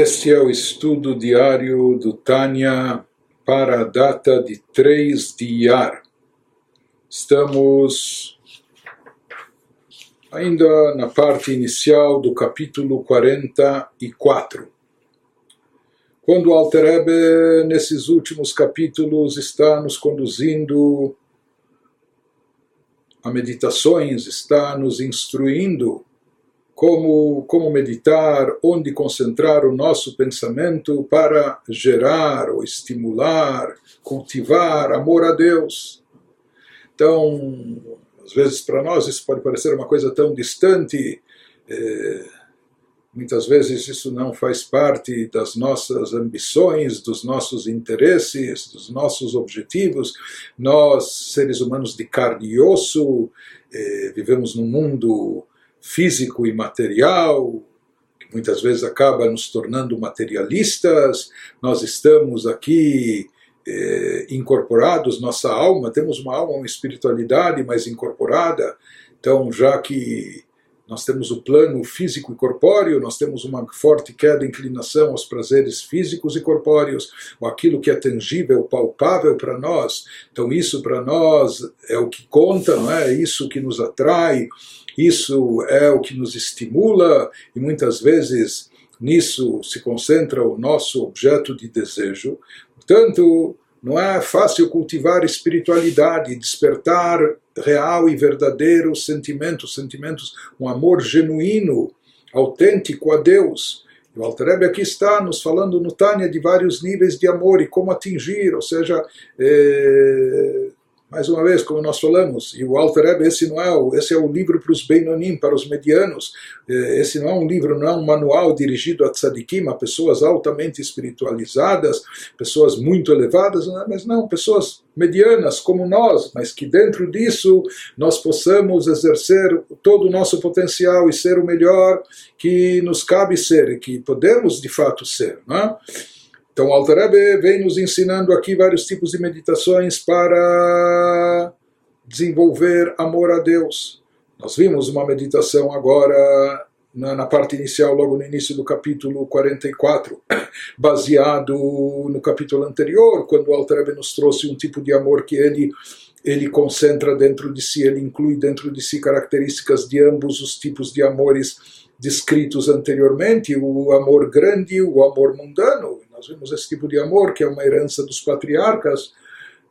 Este é o estudo diário do Tânia para a data de 3 de Iyar. Estamos ainda na parte inicial do capítulo 44. Quando Alter Ebe, nesses últimos capítulos, está nos conduzindo a meditações, está nos instruindo como, como meditar, onde concentrar o nosso pensamento para gerar ou estimular, cultivar amor a Deus. Então, às vezes para nós isso pode parecer uma coisa tão distante, é, muitas vezes isso não faz parte das nossas ambições, dos nossos interesses, dos nossos objetivos. Nós, seres humanos de carne e osso, é, vivemos num mundo físico e material, que muitas vezes acaba nos tornando materialistas. Nós estamos aqui eh, incorporados, nossa alma, temos uma alma, uma espiritualidade mais incorporada. Então, já que nós temos o plano físico e corpóreo, nós temos uma forte queda, inclinação aos prazeres físicos e corpóreos, ou aquilo que é tangível, palpável para nós. Então, isso para nós é o que conta, não é? é isso que nos atrai, isso é o que nos estimula e muitas vezes nisso se concentra o nosso objeto de desejo. Portanto, não é fácil cultivar espiritualidade, despertar real e verdadeiro sentimentos, sentimentos, um amor genuíno, autêntico a Deus. O Alter aqui está nos falando no Tânia de vários níveis de amor e como atingir, ou seja, eh, mais uma vez, como nós falamos, e o Alter Rebbe, esse não é o, esse é o livro para os Beinonim, para os medianos. É, esse não é um livro, não é um manual dirigido a tzadikim, a pessoas altamente espiritualizadas, pessoas muito elevadas, é? mas não, pessoas medianas como nós, mas que dentro disso nós possamos exercer todo o nosso potencial e ser o melhor que nos cabe ser, que podemos de fato ser. Não é? Então, o vem nos ensinando aqui vários tipos de meditações para desenvolver amor a Deus. Nós vimos uma meditação agora na, na, parte inicial, logo no início do capítulo 44, baseado no capítulo anterior, quando o nos trouxe um tipo de amor que ele ele concentra dentro de si, ele inclui dentro de si características de ambos os tipos de amores descritos anteriormente, o amor grande o amor mundano. Nós vemos esse tipo de amor, que é uma herança dos patriarcas,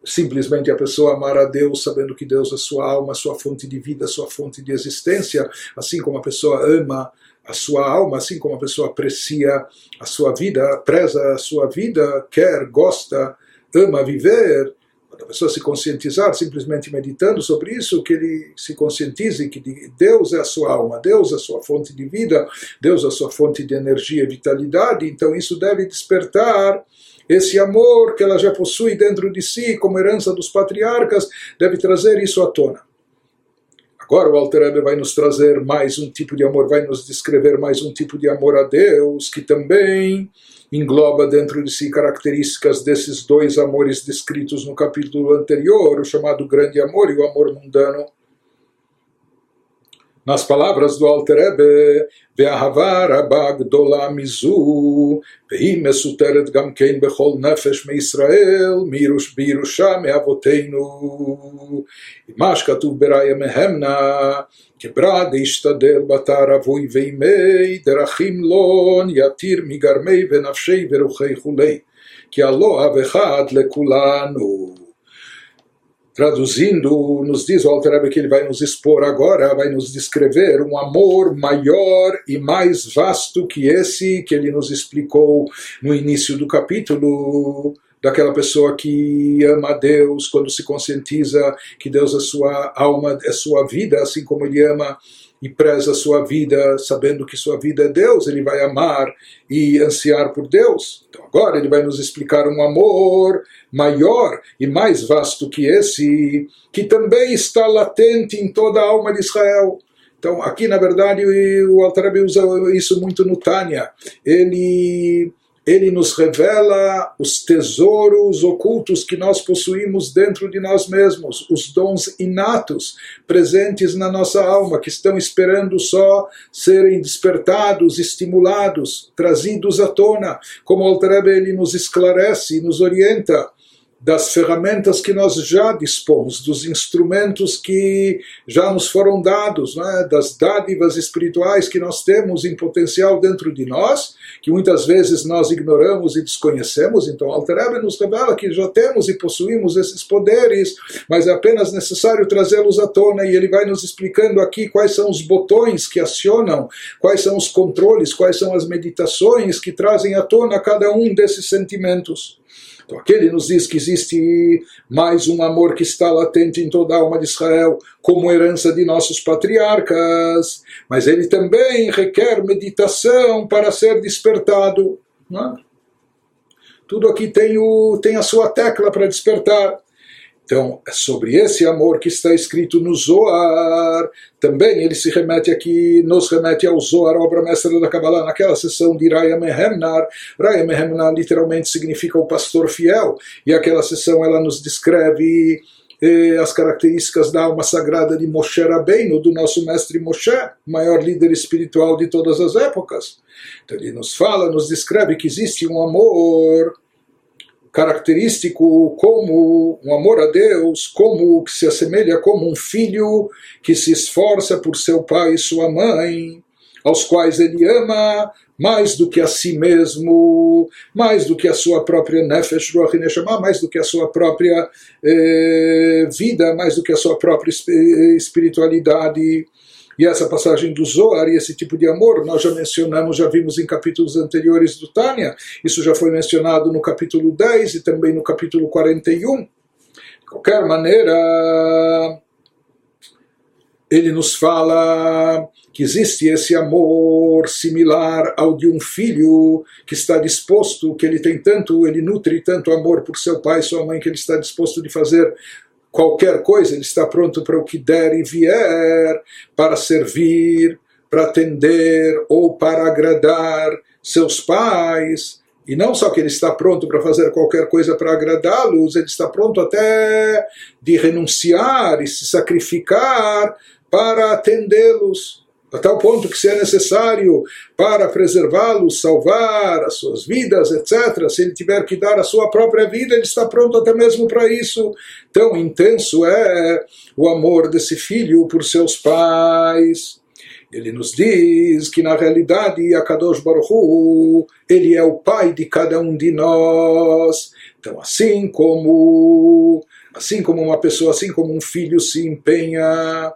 simplesmente a pessoa amar a Deus sabendo que Deus é sua alma, sua fonte de vida, sua fonte de existência, assim como a pessoa ama a sua alma, assim como a pessoa aprecia a sua vida, preza a sua vida, quer, gosta, ama viver, quando a pessoa se conscientizar, simplesmente meditando sobre isso, que ele se conscientize que Deus é a sua alma, Deus é a sua fonte de vida, Deus é a sua fonte de energia e vitalidade, então isso deve despertar esse amor que ela já possui dentro de si, como herança dos patriarcas, deve trazer isso à tona. Agora o Alter vai nos trazer mais um tipo de amor, vai nos descrever mais um tipo de amor a Deus, que também engloba dentro de si características desses dois amores descritos no capítulo anterior, o chamado grande amor e o amor mundano Nas palavras do Alter Rebbe, ואהבה רבה גדולה מזו, והיא מסותרת גם כן בכל נפש מישראל, מירוש בירושה מאבותינו. מה שכתוב בראיה מהמנה, כברא דשתדל בתר אבוי וימי, דרכים לון יתיר מגרמי ונפשי ורוחי כולי, כי הלא אב אחד לכולנו. traduzindo, nos diz o Alter que ele vai nos expor agora, vai nos descrever um amor maior e mais vasto que esse que ele nos explicou no início do capítulo, daquela pessoa que ama a Deus, quando se conscientiza que Deus é sua alma, é sua vida, assim como ele ama e preza sua vida, sabendo que sua vida é Deus, ele vai amar e ansiar por Deus. Então agora ele vai nos explicar um amor maior e mais vasto que esse, que também está latente em toda a alma de Israel. Então aqui na verdade o Altareb usa isso muito no Tânia. Ele ele nos revela os tesouros ocultos que nós possuímos dentro de nós mesmos, os dons inatos presentes na nossa alma, que estão esperando só serem despertados, estimulados, trazidos à tona, como Alter ele nos esclarece e nos orienta das ferramentas que nós já dispomos, dos instrumentos que já nos foram dados, é? das dádivas espirituais que nós temos em potencial dentro de nós, que muitas vezes nós ignoramos e desconhecemos. Então, Alterebe nos revela que já temos e possuímos esses poderes, mas é apenas necessário trazê-los à tona e ele vai nos explicando aqui quais são os botões que acionam, quais são os controles, quais são as meditações que trazem à tona cada um desses sentimentos. Então aqui ele nos diz que existe mais um amor que está latente em toda a alma de Israel, como herança de nossos patriarcas, mas ele também requer meditação para ser despertado. Não é? Tudo aqui tem, o, tem a sua tecla para despertar. Então, é sobre esse amor que está escrito no Zohar, também ele se remete aqui, nos remete ao Zohar, obra mestra da Kabbalah, naquela sessão de Raya Mehemnar. Raya Mehemnar literalmente significa o pastor fiel, e aquela sessão ela nos descreve eh, as características da alma sagrada de Moshe Rabbeinu, do nosso mestre Moshe, maior líder espiritual de todas as épocas. Então ele nos fala, nos descreve que existe um amor característico como um amor a Deus, como que se assemelha como um filho que se esforça por seu pai e sua mãe, aos quais ele ama mais do que a si mesmo, mais do que a sua própria nefesh ruach neshama, mais do que a sua própria eh, vida, mais do que a sua própria espiritualidade. E essa passagem do Zohar e esse tipo de amor nós já mencionamos, já vimos em capítulos anteriores do Tânia. Isso já foi mencionado no capítulo 10 e também no capítulo 41. De qualquer maneira, ele nos fala que existe esse amor similar ao de um filho que está disposto, que ele tem tanto, ele nutre tanto amor por seu pai sua mãe, que ele está disposto de fazer qualquer coisa, ele está pronto para o que der e vier, para servir, para atender ou para agradar seus pais. E não só que ele está pronto para fazer qualquer coisa para agradá-los, ele está pronto até de renunciar e se sacrificar para atendê-los a tal ponto que se é necessário para preservá-los, salvar as suas vidas, etc., se ele tiver que dar a sua própria vida, ele está pronto até mesmo para isso. Tão intenso é o amor desse filho por seus pais. Ele nos diz que na realidade a Kadosh Baruch Hu, ele é o pai de cada um de nós. Então, assim como assim como uma pessoa, assim como um filho se empenha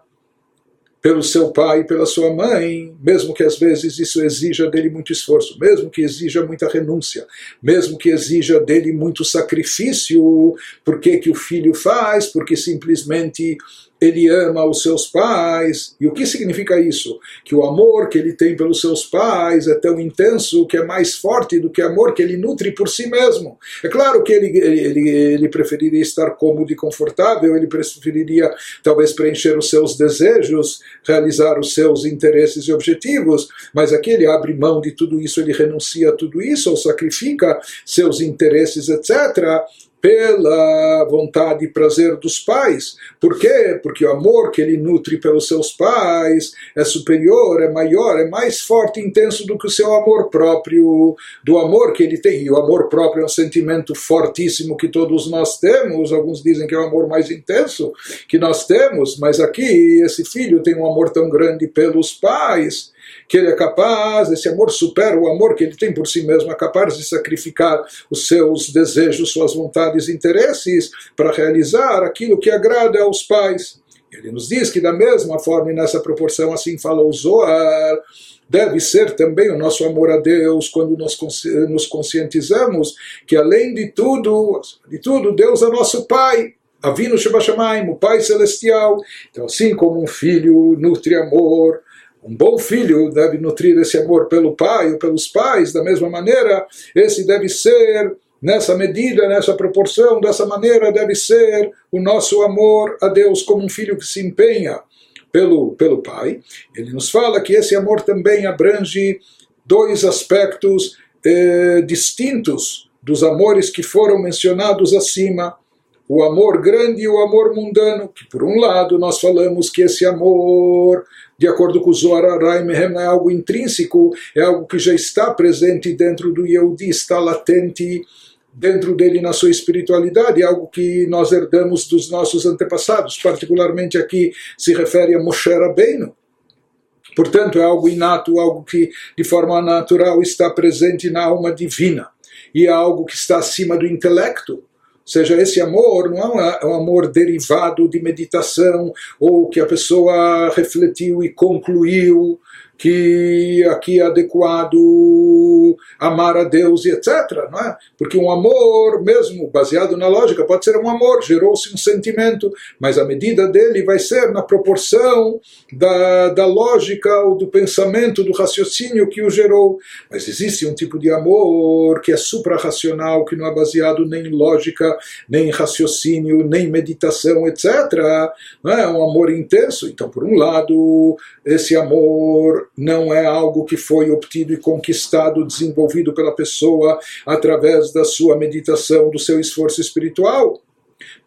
pelo seu pai e pela sua mãe, mesmo que às vezes isso exija dele muito esforço, mesmo que exija muita renúncia, mesmo que exija dele muito sacrifício, por que, que o filho faz? Porque simplesmente ele ama os seus pais. E o que significa isso? Que o amor que ele tem pelos seus pais é tão intenso que é mais forte do que o amor que ele nutre por si mesmo. É claro que ele, ele, ele preferiria estar cômodo e confortável, ele preferiria talvez preencher os seus desejos, realizar os seus interesses e objetivos, mas aqui ele abre mão de tudo isso, ele renuncia a tudo isso, ou sacrifica seus interesses, etc pela vontade e prazer dos pais. Por quê? Porque o amor que ele nutre pelos seus pais é superior, é maior, é mais forte e intenso do que o seu amor próprio, do amor que ele tem. E o amor próprio é um sentimento fortíssimo que todos nós temos. Alguns dizem que é o amor mais intenso que nós temos, mas aqui esse filho tem um amor tão grande pelos pais que ele é capaz, esse amor supera o amor que ele tem por si mesmo, é capaz de sacrificar os seus desejos, suas vontades e interesses para realizar aquilo que agrada aos pais. Ele nos diz que da mesma forma e nessa proporção, assim fala o Zohar, deve ser também o nosso amor a Deus quando nós nos conscientizamos que além de tudo, de tudo, Deus é nosso Pai. Avino Shebashamayim, o Pai Celestial. Então, assim como um filho nutre amor um bom filho deve nutrir esse amor pelo pai ou pelos pais, da mesma maneira, esse deve ser, nessa medida, nessa proporção, dessa maneira, deve ser o nosso amor a Deus como um filho que se empenha pelo, pelo pai. Ele nos fala que esse amor também abrange dois aspectos eh, distintos dos amores que foram mencionados acima. O amor grande e o amor mundano, que por um lado nós falamos que esse amor, de acordo com o Zohar Araim, é algo intrínseco, é algo que já está presente dentro do Yehudi, está latente dentro dele na sua espiritualidade, é algo que nós herdamos dos nossos antepassados, particularmente aqui se refere a Moshe Rabbeinu. Portanto, é algo inato, algo que de forma natural está presente na alma divina e é algo que está acima do intelecto. Ou seja, esse amor não é um amor derivado de meditação ou que a pessoa refletiu e concluiu que aqui é adequado amar a Deus e etc. Não é? Porque um amor, mesmo baseado na lógica, pode ser um amor, gerou-se um sentimento, mas a medida dele vai ser na proporção da, da lógica ou do pensamento, do raciocínio que o gerou. Mas existe um tipo de amor que é suprarracional, que não é baseado nem em lógica, nem em raciocínio, nem em meditação, etc. Não é? é um amor intenso. Então, por um lado, esse amor não é algo que foi obtido e conquistado, desenvolvido pela pessoa através da sua meditação, do seu esforço espiritual.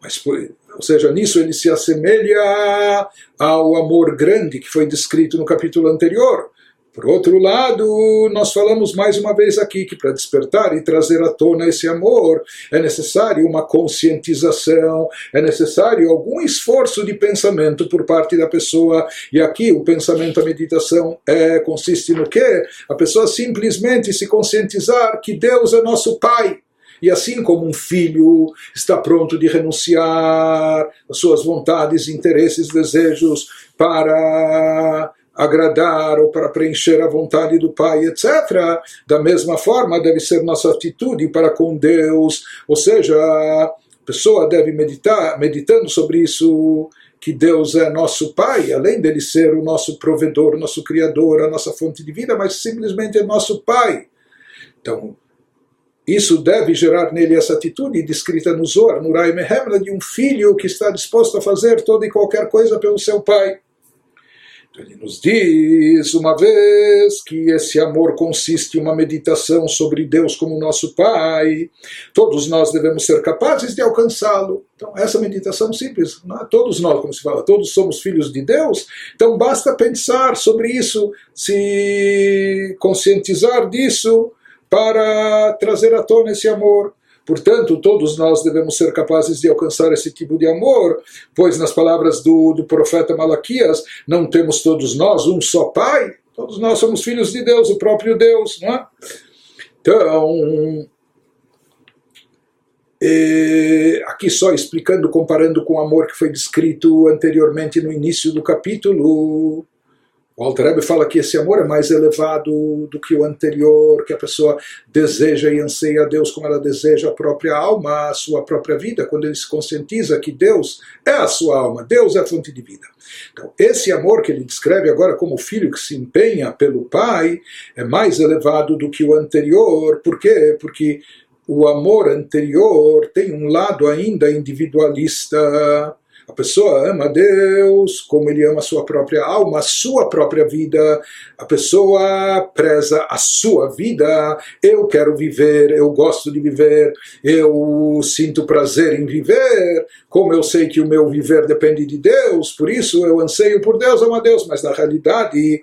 Mas, ou seja, nisso ele se assemelha ao amor grande que foi descrito no capítulo anterior. Por outro lado, nós falamos mais uma vez aqui que para despertar e trazer à tona esse amor é necessário uma conscientização, é necessário algum esforço de pensamento por parte da pessoa. E aqui o pensamento, a meditação, é, consiste no que? A pessoa simplesmente se conscientizar que Deus é nosso Pai. E assim como um filho está pronto de renunciar às suas vontades, interesses, desejos para agradar ou para preencher a vontade do Pai, etc. Da mesma forma, deve ser nossa atitude para com Deus, ou seja, a pessoa deve meditar, meditando sobre isso, que Deus é nosso Pai, além dele ser o nosso provedor, nosso Criador, a nossa fonte de vida, mas simplesmente é nosso Pai. Então, isso deve gerar nele essa atitude descrita no Zohar, no Rai Mehemla, de um filho que está disposto a fazer toda e qualquer coisa pelo seu pai. Ele nos diz uma vez que esse amor consiste em uma meditação sobre Deus como nosso Pai. Todos nós devemos ser capazes de alcançá-lo. Então, essa meditação simples, é? todos nós, como se fala, todos somos filhos de Deus. Então, basta pensar sobre isso, se conscientizar disso para trazer à tona esse amor. Portanto, todos nós devemos ser capazes de alcançar esse tipo de amor, pois, nas palavras do, do profeta Malaquias, não temos todos nós um só Pai, todos nós somos filhos de Deus, o próprio Deus, não é? Então, aqui só explicando, comparando com o amor que foi descrito anteriormente no início do capítulo, o Alter fala que esse amor é mais elevado do que o anterior, que a pessoa deseja e anseia a Deus como ela deseja a própria alma, a sua própria vida, quando ele se conscientiza que Deus é a sua alma, Deus é a fonte de vida. Então, esse amor que ele descreve agora como filho que se empenha pelo pai é mais elevado do que o anterior. Por quê? Porque o amor anterior tem um lado ainda individualista pessoa ama Deus como ele ama a sua própria alma, a sua própria vida. A pessoa preza a sua vida. Eu quero viver, eu gosto de viver, eu sinto prazer em viver. Como eu sei que o meu viver depende de Deus, por isso eu anseio por Deus, amo a Deus. Mas na realidade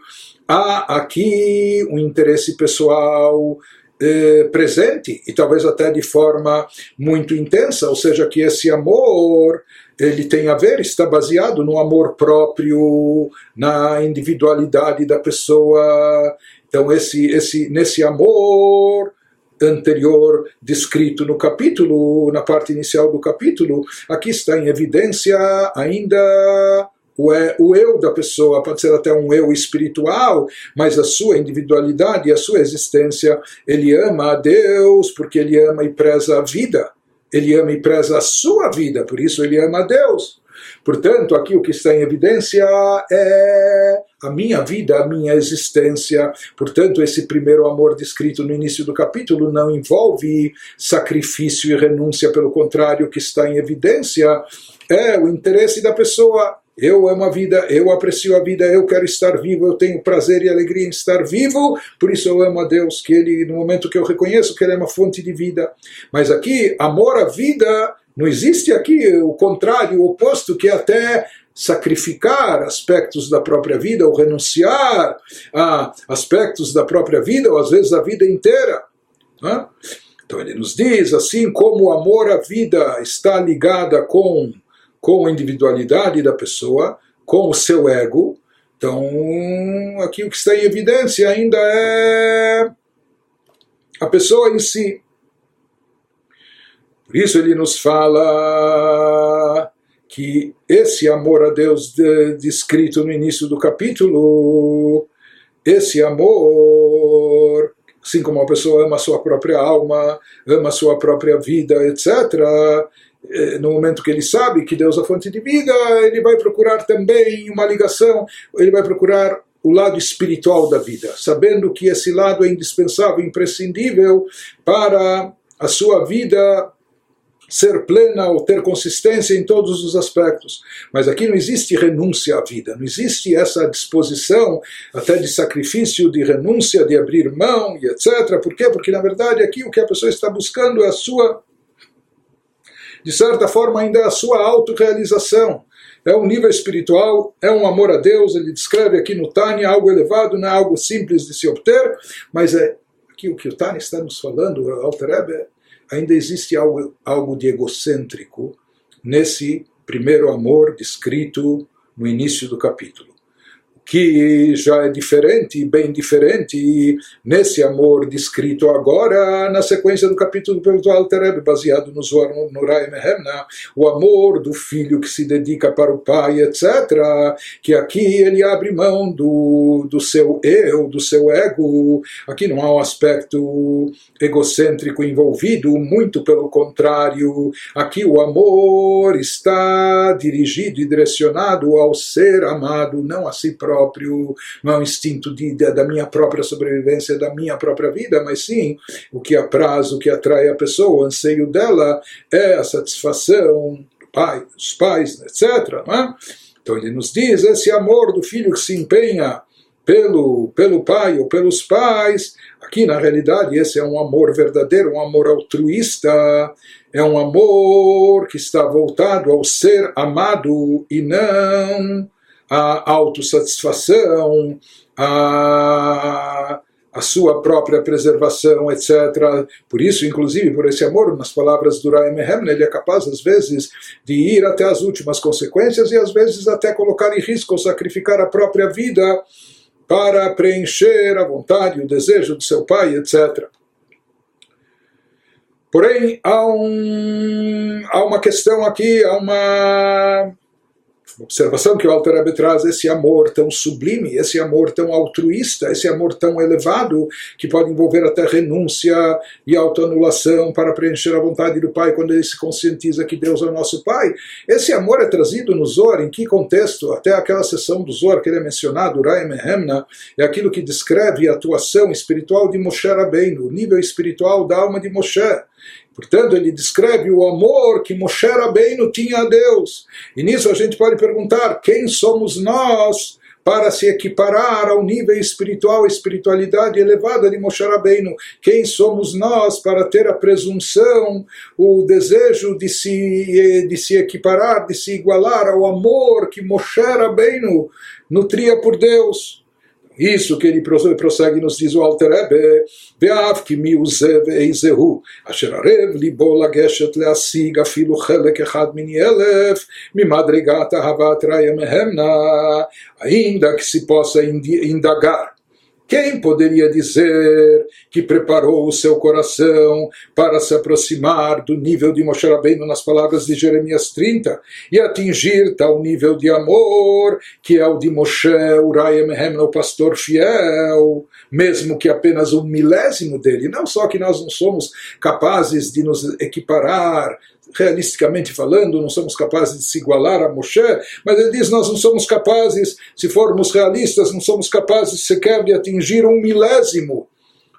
há aqui um interesse pessoal eh, presente e talvez até de forma muito intensa, ou seja, que esse amor ele tem a ver, está baseado no amor próprio, na individualidade da pessoa. Então, esse, esse, nesse amor anterior descrito no capítulo, na parte inicial do capítulo, aqui está em evidência ainda o, é, eu da pessoa, pode ser até um eu espiritual, mas a sua individualidade, a sua existência, ele ama a Deus porque ele ama e preza a vida ele ama e preza a sua vida, por isso ele ama a Deus. Portanto, aqui o que está em evidência é a minha vida, a minha existência. Portanto, esse primeiro amor descrito no início do capítulo não envolve sacrifício e renúncia, pelo contrário, o que está em evidência é o interesse da pessoa eu amo a vida, eu aprecio a vida, eu quero estar vivo, eu tenho prazer e alegria em estar vivo, por isso eu amo a Deus, que Ele, no momento que eu reconheço que Ele é uma fonte de vida. Mas aqui, amor à vida, não existe aqui o contrário, o oposto, que é até sacrificar aspectos da própria vida ou renunciar a aspectos da própria vida ou às vezes a vida inteira. Né? Então ele nos diz assim como o amor à vida está ligada com com a individualidade da pessoa, com o seu ego. Então, aqui o que está em evidência ainda é a pessoa em si. Por isso ele nos fala que esse amor a Deus descrito no início do capítulo, esse amor, assim como a pessoa ama a sua própria alma, ama a sua própria vida, etc., no momento que ele sabe que Deus é a fonte de vida, ele vai procurar também uma ligação, ele vai procurar o lado espiritual da vida, sabendo que esse lado é indispensável, imprescindível para a sua vida ser plena ou ter consistência em todos os aspectos. Mas aqui não existe renúncia à vida, não existe essa disposição até de sacrifício, de renúncia, de abrir mão e etc. Por quê? Porque na verdade aqui o que a pessoa está buscando é a sua de certa forma, ainda é a sua autorrealização. É um nível espiritual, é um amor a Deus, ele descreve aqui no Tânia algo elevado, não é algo simples de se obter, mas é aqui o que o Tânia está nos falando, o Alter Rebbe, ainda existe algo, algo de egocêntrico nesse primeiro amor descrito no início do capítulo que já é diferente, bem diferente, nesse amor descrito agora na sequência do capítulo pelo Alter Rebbe, baseado no Zohar no Rai Mehemna, o amor do filho que se dedica para o pai, etc., que aqui ele abre mão do, do seu eu, do seu ego, aqui não há um aspecto egocêntrico envolvido, muito pelo contrário, aqui o amor está dirigido e direcionado ao ser amado, não a si próprio próprio, não é um instinto de, de, da minha própria sobrevivência, da minha própria vida, mas sim o que apraz, o que atrai a pessoa, o anseio dela é a satisfação do pai, dos pais, etc. É? Então ele nos diz esse amor do filho que se empenha pelo, pelo pai ou pelos pais, aqui na realidade esse é um amor verdadeiro, um amor altruísta, é um amor que está voltado ao ser amado e não a autossatisfação, a, a sua própria preservação, etc. Por isso, inclusive, por esse amor, nas palavras do Rai Mehem, ele é capaz, às vezes, de ir até as últimas consequências e, às vezes, até colocar em risco ou sacrificar a própria vida para preencher a vontade, o desejo do seu pai, etc. Porém, há, um, há uma questão aqui, há uma observação que o Alter Rebbe traz esse amor tão sublime, esse amor tão altruísta, esse amor tão elevado, que pode envolver até renúncia e autoanulação para preencher a vontade do Pai quando ele se conscientiza que Deus é o nosso Pai. Esse amor é trazido no Zohar, em que contexto? Até aquela sessão do Zohar que ele é mencionado, Rai Mehemna, é aquilo que descreve a atuação espiritual de Moshe Rabbeinu, o nível espiritual da alma de Moshe. Portanto, ele descreve o amor que Moshe Rabbeinu tinha a Deus. E nisso a gente pode perguntar: quem somos nós para se equiparar ao nível espiritual, espiritualidade elevada de Moshe Rabbeinu? Quem somos nós para ter a presunção, o desejo de se, de se equiparar, de se igualar ao amor que Moshe Rabbeinu nutria por Deus? Isso que ele prossegue nos diz o Alter Rebbe, ve'av ki mi uzev eizehu, asher arev libo lageshet leasig afilu chelek echad min yelef, mimadregat havat raya mehemna, ainda que se possa indagar quem poderia dizer que preparou o seu coração para se aproximar do nível de Moshe Rabbeinu nas palavras de Jeremias 30 e atingir tal nível de amor que é o de Moshe, Uriah Mehem, o pastor fiel, mesmo que apenas um milésimo dele. Não só que nós não somos capazes de nos equiparar realisticamente falando, não somos capazes de se igualar a Moshe, mas ele diz: nós não somos capazes, se formos realistas, não somos capazes sequer de atingir um milésimo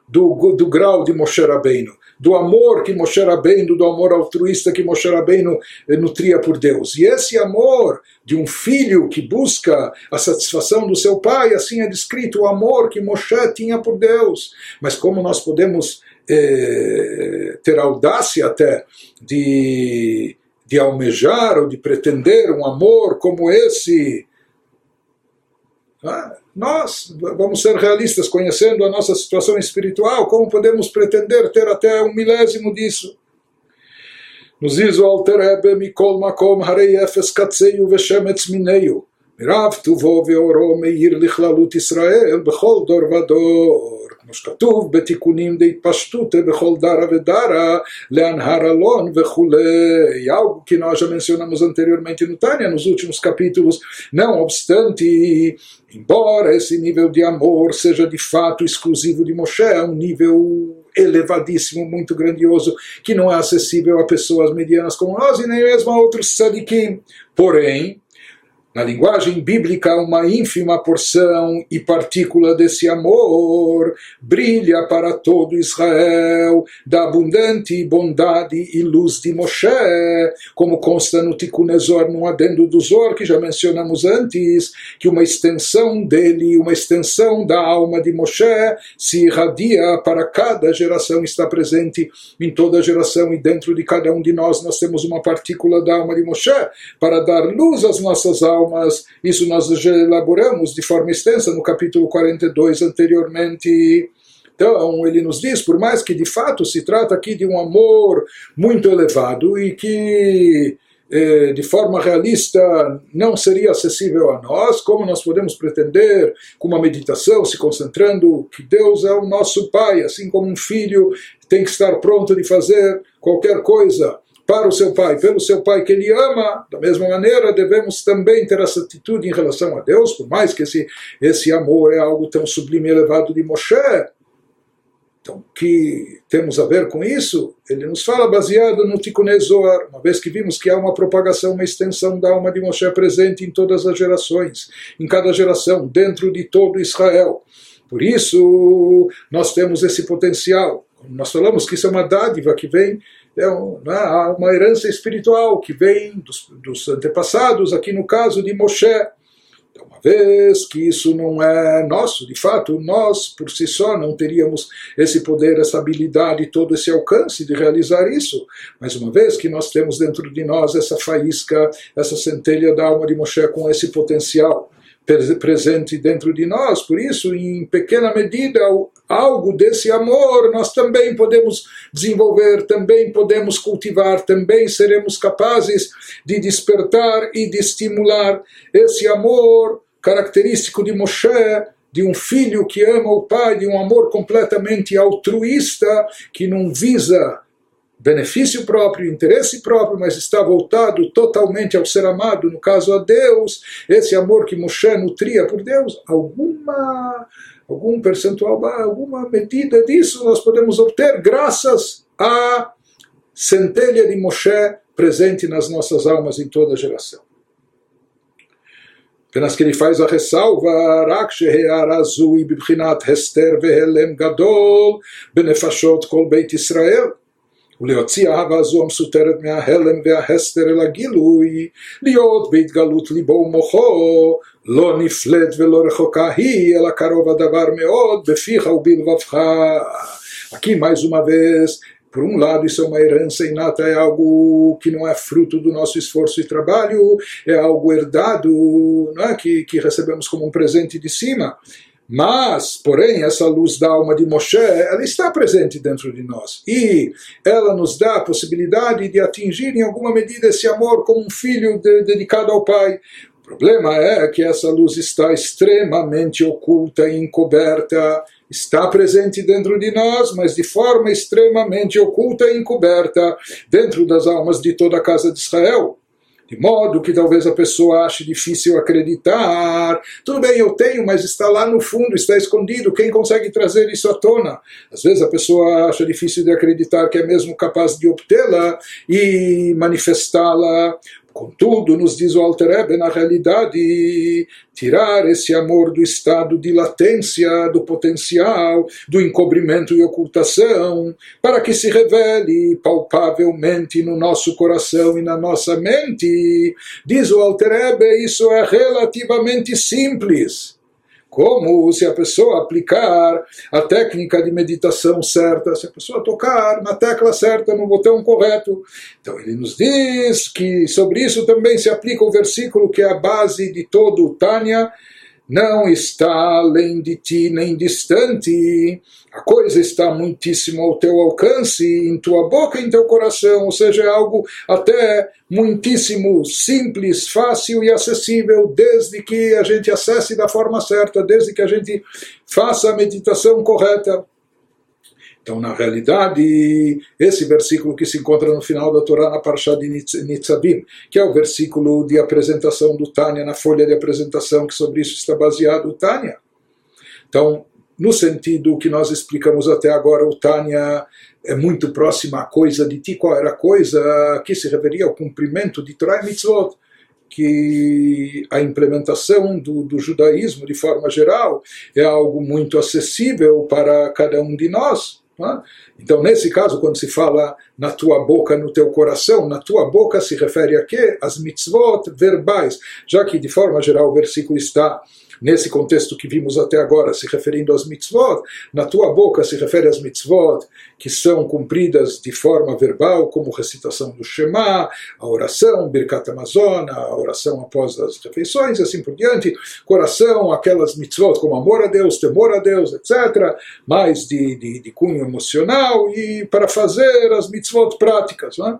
do, do grau de Moshe Rabbeinu do amor que Moshe Rabbeinu, do amor altruísta que Moshe Rabbeinu eh, nutria por Deus. E esse amor de um filho que busca a satisfação do seu pai, assim é descrito o amor que Moshe tinha por Deus. Mas como nós podemos eh, ter audácia até de, de almejar ou de pretender um amor como esse ah, nós vamos ser realistas, conhecendo a nossa situação espiritual, como podemos pretender ter até um milésimo disso? Nos diz o Alter Rebbe, Mikol Makom Harei Efes Katseyu Veshemetz Mineyu, מרב טובו ואורו מאיר לכללות ישראל בכל דור ודור. כמו שכתוב בתיקונים דהתפשטות בכל דרה ודרה, להנהר אלון וכולי. Algo que nós já mencionamos anteriormente no Tânia, nos últimos capítulos. Não obstante, embora esse nível de amor seja de fato exclusivo de Moshe, é um nível elevadíssimo, muito grandioso, que não é acessível a pessoas medianas como nós e nem mesmo a outros sadikim. Porém, na linguagem bíblica, uma ínfima porção e partícula desse amor brilha para todo Israel da abundante bondade e luz de Moshe, como consta no Tikkun Ezor, no adendo do Zor, que já mencionamos antes, que uma extensão dele, uma extensão da alma de Moshe se irradia para cada geração, está presente em toda geração e dentro de cada um de nós nós temos uma partícula da alma de Moshe para dar luz às nossas almas almas. Isso nós já elaboramos de forma extensa no capítulo 42 anteriormente. Então, ele nos diz, por mais que de fato se trata aqui de um amor muito elevado e que eh, de forma realista não seria acessível a nós, como nós podemos pretender, com uma meditação, se concentrando, que Deus é o nosso Pai, assim como um filho tem que estar pronto de fazer qualquer coisa para o seu pai, pelo seu pai que ele ama, da mesma maneira devemos também ter essa atitude em relação a Deus, por mais que esse, esse amor é algo tão sublime e elevado de Moshe. Então, que temos a ver com isso? Ele nos fala baseado no Tikkun Zohar, uma vez que vimos que há uma propagação, uma extensão da alma de Moshe presente em todas as gerações, em cada geração, dentro de todo Israel. Por isso, nós temos esse potencial. Nós falamos que isso é uma dádiva que vem é uma herança espiritual que vem dos, dos antepassados, aqui no caso de Moshe. Então, uma vez que isso não é nosso, de fato, nós por si só não teríamos esse poder, essa habilidade, todo esse alcance de realizar isso. Mas uma vez que nós temos dentro de nós essa faísca, essa centelha da alma de Moshe com esse potencial presente dentro de nós, por isso, em pequena medida, algo desse amor nós também podemos desenvolver, também podemos cultivar, também seremos capazes de despertar e de estimular esse amor característico de Moshe, de um filho que ama o pai, de um amor completamente altruísta, que não visa benefício próprio, interesse próprio, mas está voltado totalmente ao ser amado, no caso a Deus, esse amor que Moshe nutria por Deus, alguma algum percentual, alguma medida disso nós podemos obter graças à centelha de Moshe presente nas nossas almas em toda geração. Apenas que ele faz a ressalva, רק שהער הזוי בבחינת הסתר והלם גדול בנפשות כל בית ישראל. ולהוציא אהבה זו המסותרת מההלם וההסתר אל הגילוי, להיות בהתגלות ליבו ומוחו, לא נפלט ולא רחוקה היא, אלא קרוב הדבר מאוד בפיך ובלבבך. Aqui, mais uma vez, por um lado, isso é uma herança inata, é algo que não é fruto do nosso esforço e trabalho, é algo herdado, não é? que, que recebemos como um presente de cima. Mas, porém, essa luz da alma de Moshe, ela está presente dentro de nós. E ela nos dá a possibilidade de atingir, em alguma medida, esse amor como um filho de, dedicado ao Pai. O problema é que essa luz está extremamente oculta e encoberta, está presente dentro de nós, mas de forma extremamente oculta e encoberta dentro das almas de toda a casa de Israel de modo que talvez a pessoa ache difícil acreditar. Tudo bem, eu tenho, mas está lá no fundo, está escondido. Quem consegue trazer isso à tona? Às vezes a pessoa acha difícil de acreditar que é mesmo capaz de obtê-la e manifestá-la. Contudo, nos diz o Alter na realidade, tirar esse amor do estado de latência, do potencial, do encobrimento e ocultação, para que se revele palpavelmente no nosso coração e na nossa mente. Diz o Alter isso é relativamente simples como se a pessoa aplicar a técnica de meditação certa, se a pessoa tocar na tecla certa, no botão correto. Então ele nos diz que sobre isso também se aplica o versículo que é a base de todo o Tânia, não está além de ti nem distante a coisa está muitíssimo ao teu alcance, em tua boca e em teu coração, ou seja, é algo até muitíssimo simples, fácil e acessível, desde que a gente acesse da forma certa, desde que a gente faça a meditação correta. Então, na realidade, esse versículo que se encontra no final da Torá, na Parashá de Nitzavim, que é o versículo de apresentação do Tânia, na folha de apresentação, que sobre isso está baseado o Tânia. Então, no sentido que nós explicamos até agora, o Tânia é muito próxima à coisa de ti, qual era a coisa que se referia ao cumprimento de Torah e Mitzvot, que a implementação do, do judaísmo, de forma geral, é algo muito acessível para cada um de nós. Então, nesse caso, quando se fala na tua boca, no teu coração, na tua boca se refere a quê? As mitzvot verbais, já que de forma geral o versículo está nesse contexto que vimos até agora, se referindo às mitzvot, na tua boca se refere às mitzvot que são cumpridas de forma verbal, como recitação do Shema, a oração, Birkat Amazona, a oração após as refeições, assim por diante, coração, aquelas mitzvot como amor a Deus, temor a Deus, etc., mais de, de, de cunho emocional, e para fazer as mitzvot práticas. Não é?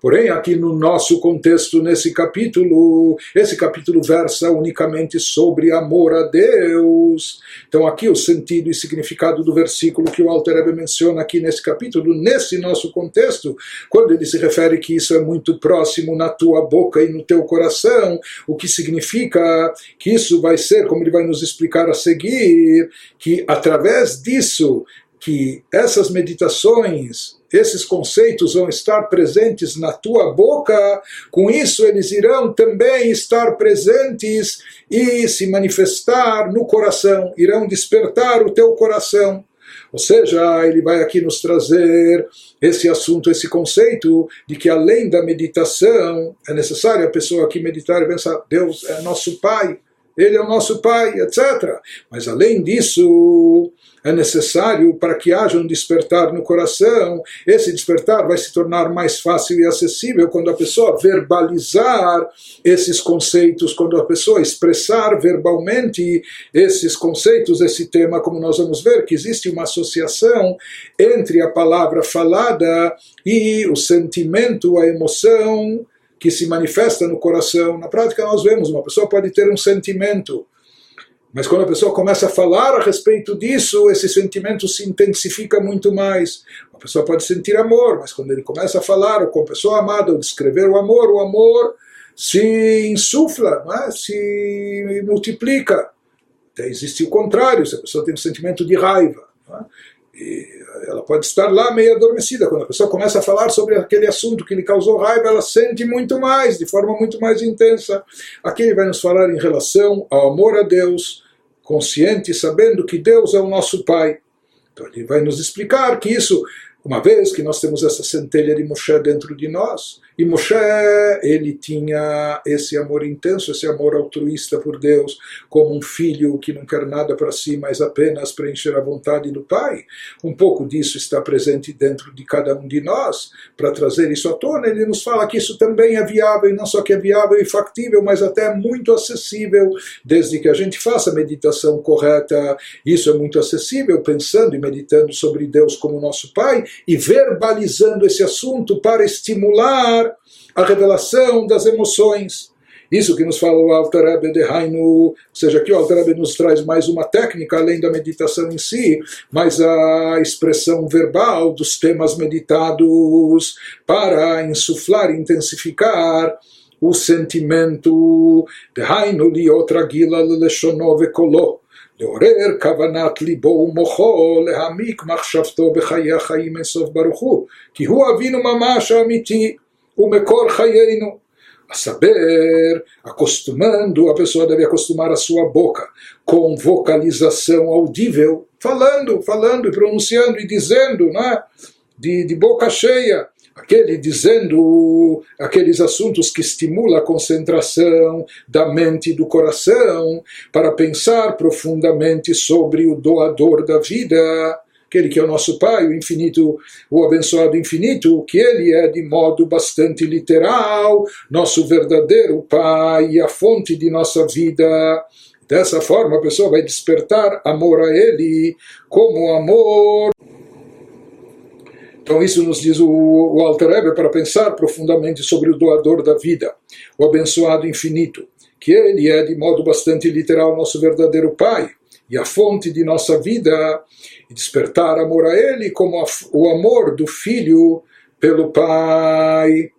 Porém, aqui no nosso contexto, nesse capítulo, esse capítulo versa unicamente sobre amor a Deus. Então, aqui o sentido e significado do versículo que o Alter Rebbe menciona aqui nesse capítulo, nesse nosso contexto, quando ele se refere que isso é muito próximo na tua boca e no teu coração, o que significa que isso vai ser, como ele vai nos explicar a seguir, que através disso, que essas meditações esses conceitos vão estar presentes na tua boca, com isso eles irão também estar presentes e se manifestar no coração, irão despertar o teu coração. Ou seja, ele vai aqui nos trazer esse assunto, esse conceito de que além da meditação é necessário a pessoa aqui meditar e pensar: Deus é nosso Pai, Ele é o nosso Pai, etc. Mas além disso, é necessário para que haja um despertar no coração. Esse despertar vai se tornar mais fácil e acessível quando a pessoa verbalizar esses conceitos, quando a pessoa expressar verbalmente esses conceitos, esse tema, como nós vamos ver, que existe uma associação entre a palavra falada e o sentimento, a emoção que se manifesta no coração. Na prática, nós vemos, uma pessoa pode ter um sentimento mas quando a pessoa começa a falar a respeito disso, esse sentimento se intensifica muito mais. A pessoa pode sentir amor, mas quando ele começa a falar com a pessoa amada, ou descrever o amor, o amor se insufla, é? se multiplica. Até existe o contrário, se a pessoa tem um sentimento de raiva. É? E ela pode estar lá meio adormecida. Quando a pessoa começa a falar sobre aquele assunto que lhe causou raiva, ela sente muito mais, de forma muito mais intensa. Aqui ele vai nos falar em relação ao amor a Deus, consciente, sabendo que Deus é o nosso Pai. Então ele vai nos explicar que isso, uma vez que nós temos essa centelha de Moshe dentro de nós, e Moshe, ele tinha esse amor intenso, esse amor altruísta por Deus, como um filho que não quer nada para si, mas apenas preencher a vontade do Pai. Um pouco disso está presente dentro de cada um de nós. Para trazer isso à tona, ele nos fala que isso também é viável, e não só que é viável e factível, mas até muito acessível, desde que a gente faça a meditação correta. Isso é muito acessível, pensando e meditando sobre Deus como nosso Pai e verbalizando esse assunto para estimular a revelação das emoções. Isso que nos fala o Alter Rebbe de Hainu, ou seja, aqui o Alter Rebbe nos traz mais uma técnica, além da meditação em si, mais a expressão verbal dos temas meditados para insuflar, intensificar o sentimento de Hainu li outra gila leshono vekolo. לעורר כוונת ליבו ומוחו להעמיק מחשבתו בחיי החיים אינסוף ברוך הוא כי הוא אבינו ממש האמיתי ומקור חיינו. A saber, acostumando, a pessoa deve acostumar a sua boca com vocalização audível, falando, falando e pronunciando e dizendo, né? de, de boca cheia, aquele dizendo aqueles assuntos que estimulam a concentração da mente e do coração para pensar profundamente sobre o doador da vida, aquele que é o nosso Pai, o infinito, o abençoado infinito, que ele é de modo bastante literal, nosso verdadeiro Pai e a fonte de nossa vida. Dessa forma a pessoa vai despertar amor a ele como amor então isso nos diz o, o Alter Rebbe para pensar profundamente sobre o doador da vida, o abençoado infinito, que ele é de modo bastante literal nosso verdadeiro Pai e a fonte de nossa vida, e despertar amor a ele como a, o amor do filho pelo Pai.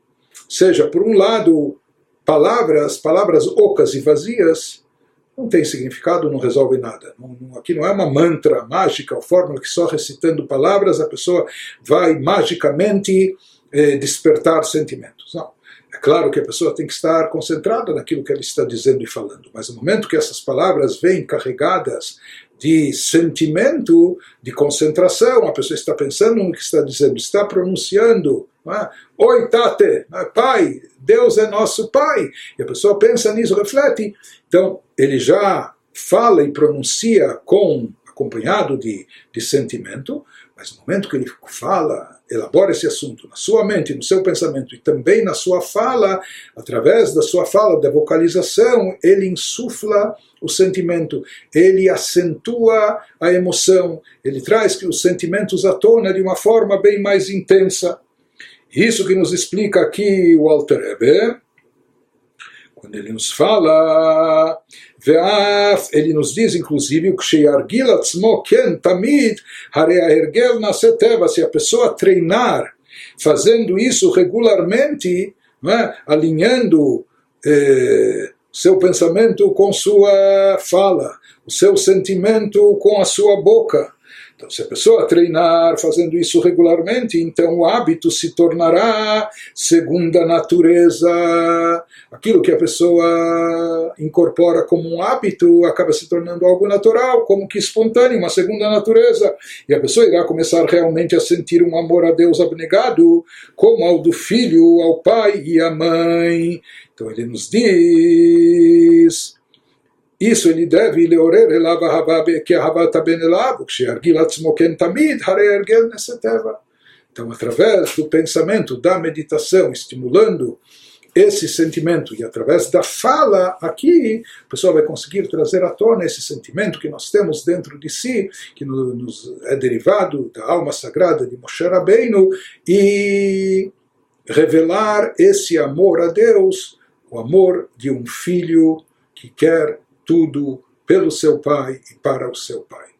Seja, por um lado, palavras, palavras ocas e vazias, não tem significado, não resolve nada. Não, não, aqui não é uma mantra mágica, ou fórmula que só recitando palavras a pessoa vai magicamente eh, despertar sentimentos. Não. É claro que a pessoa tem que estar concentrada naquilo que ela está dizendo e falando, mas no momento que essas palavras vêm carregadas de sentimento, de concentração, a pessoa está pensando no que está dizendo, está pronunciando. É? Oi, Tate, é? pai, Deus é nosso pai. E a pessoa pensa nisso, reflete. Então, ele já fala e pronuncia com acompanhado de, de sentimento, mas no momento que ele fala, elabora esse assunto na sua mente, no seu pensamento e também na sua fala, através da sua fala, da vocalização, ele insufla o sentimento, ele acentua a emoção, ele traz que os sentimentos à tona de uma forma bem mais intensa. Isso que nos explica aqui o Alter Rebbe, quando ele nos fala, ele nos diz inclusive se a pessoa treinar fazendo isso regularmente, é? alinhando eh, seu pensamento com sua fala, o seu sentimento com a sua boca, então, se a pessoa treinar fazendo isso regularmente, então o hábito se tornará segunda natureza. Aquilo que a pessoa incorpora como um hábito acaba se tornando algo natural, como que espontâneo, uma segunda natureza. E a pessoa irá começar realmente a sentir um amor a Deus abnegado, como ao do filho, ao pai e à mãe. Então ele nos diz isso ele deve leorer elava havabe que havata ben que argilatzmo tamid hare ergel neseteva. Então, através do pensamento, da meditação, estimulando esse sentimento e através da fala aqui, o pessoal vai conseguir trazer à tona esse sentimento que nós temos dentro de si, que nos é derivado da alma sagrada de Moshe Rabbeinu e revelar esse amor a Deus, o amor de um filho que quer tudo pelo seu pai e para o seu pai.